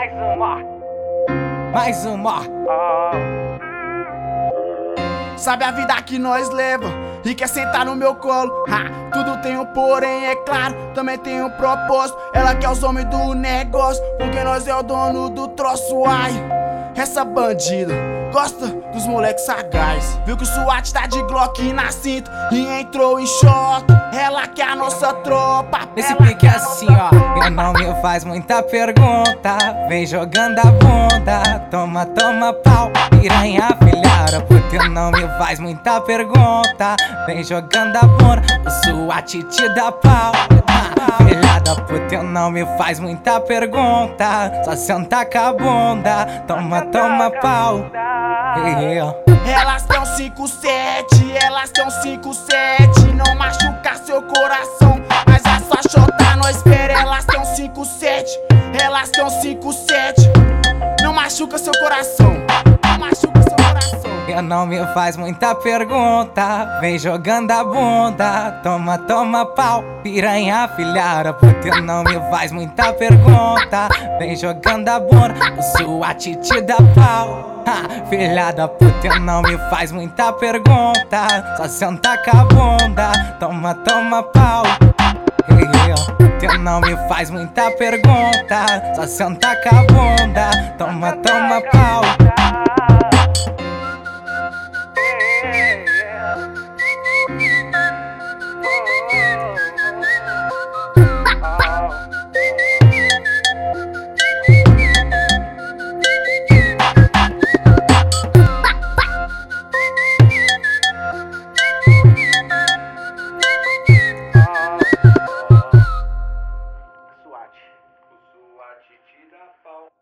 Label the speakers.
Speaker 1: Mais uma.
Speaker 2: Mais uma.
Speaker 3: Sabe a vida que nós leva e quer sentar no meu colo. Ha, tudo tem um porém, é claro, também tem um propósito. Ela quer os homens do negócio, porque nós é o dono do troço. Ai, essa bandida gosta dos moleques sagaz. Viu que o SWAT tá de Glock na cinta e entrou em choque. Ela que é a nossa tropa.
Speaker 2: Esse pique
Speaker 3: que
Speaker 2: é assim, ó. Eu não me faz muita pergunta. Vem jogando a bunda. Toma, toma pau. Piranha filhada, porque não me faz muita pergunta. Vem jogando a bunda. O SWAT te dá pau. Filha da puta, não me faz muita pergunta. Só senta com a bunda. Toma, toma pau.
Speaker 3: Elas tão 5-7, elas tão 5-7 Não machuca seu coração, mas a sua chota não espera Elas tão 5-7, elas tão 5-7 Não machuca seu coração,
Speaker 2: Eu não me faz muita pergunta. Vem jogando a bunda. Toma, toma pau. Piranha filhada, porque não me faz muita pergunta. Vem jogando a bunda. SWAT te dá pau. Ha, filha da puta, não me faz muita pergunta. Só senta com a bunda. Toma, toma pau. Eu não me faz muita pergunta. Só senta com a bunda. Toma, toma pau.
Speaker 1: SWAT.